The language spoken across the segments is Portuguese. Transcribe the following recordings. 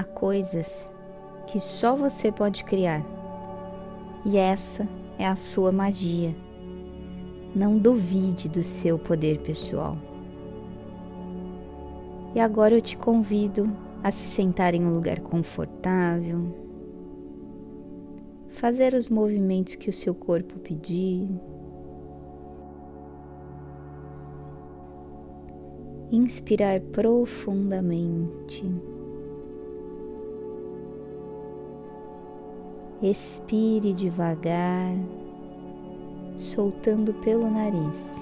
há coisas que só você pode criar. E essa é a sua magia. Não duvide do seu poder pessoal. E agora eu te convido a se sentar em um lugar confortável, fazer os movimentos que o seu corpo pedir. Inspirar profundamente. Expire devagar, soltando pelo nariz.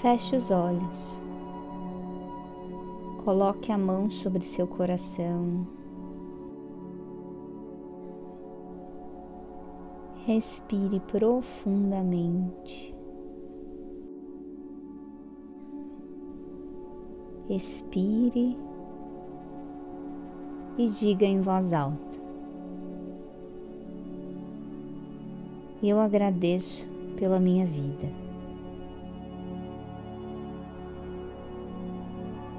Feche os olhos. Coloque a mão sobre seu coração. Respire profundamente. Expire e diga em voz alta: Eu agradeço pela minha vida.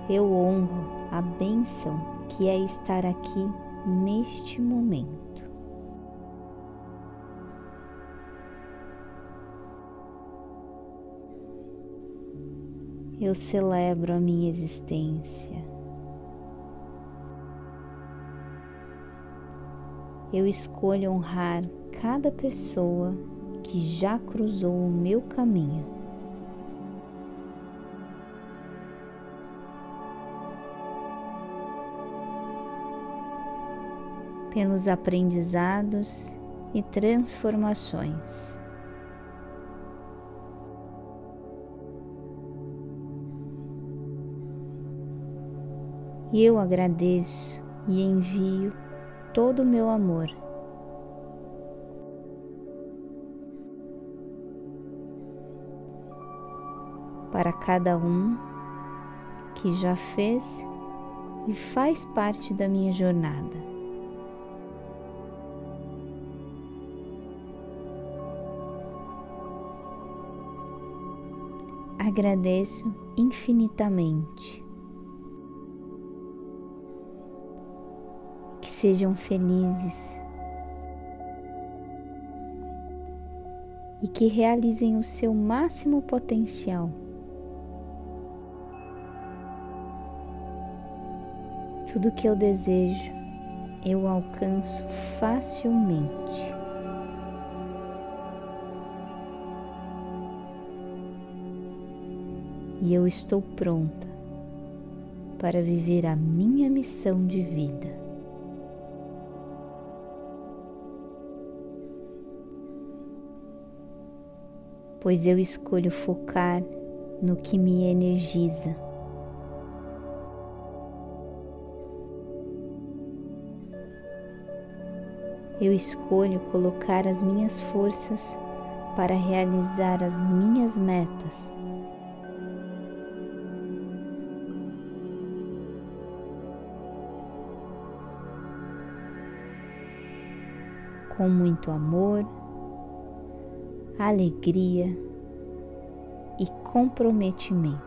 Eu honro a bênção que é estar aqui neste momento. Eu celebro a minha existência. Eu escolho honrar cada pessoa que já cruzou o meu caminho. pelos aprendizados e transformações. Eu agradeço e envio todo o meu amor. Para cada um que já fez e faz parte da minha jornada. agradeço infinitamente. Sejam felizes e que realizem o seu máximo potencial. Tudo que eu desejo, eu alcanço facilmente. e eu estou pronta para viver a minha missão de vida. Pois eu escolho focar no que me energiza. Eu escolho colocar as minhas forças para realizar as minhas metas com muito amor, alegria e comprometimento.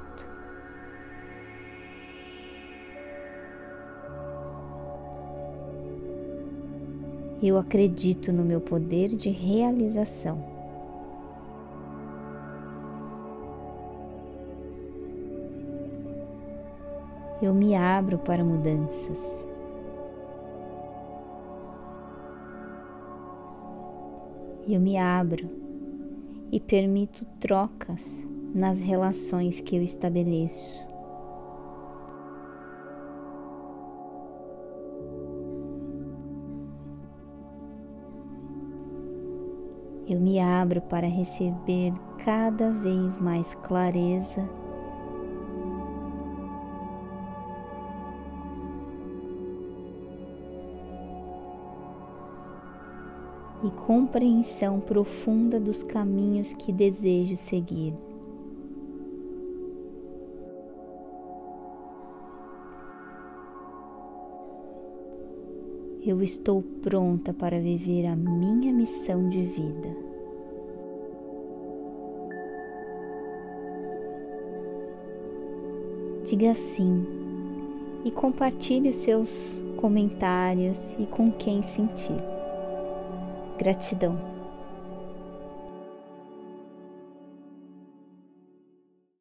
Eu acredito no meu poder de realização. Eu me abro para mudanças. eu me abro e permito trocas nas relações que eu estabeleço. Eu me abro para receber cada vez mais clareza e compreensão profunda dos caminhos que desejo seguir. Eu estou pronta para viver a minha missão de vida. diga sim e compartilhe os seus comentários e com quem sentir. Gratidão.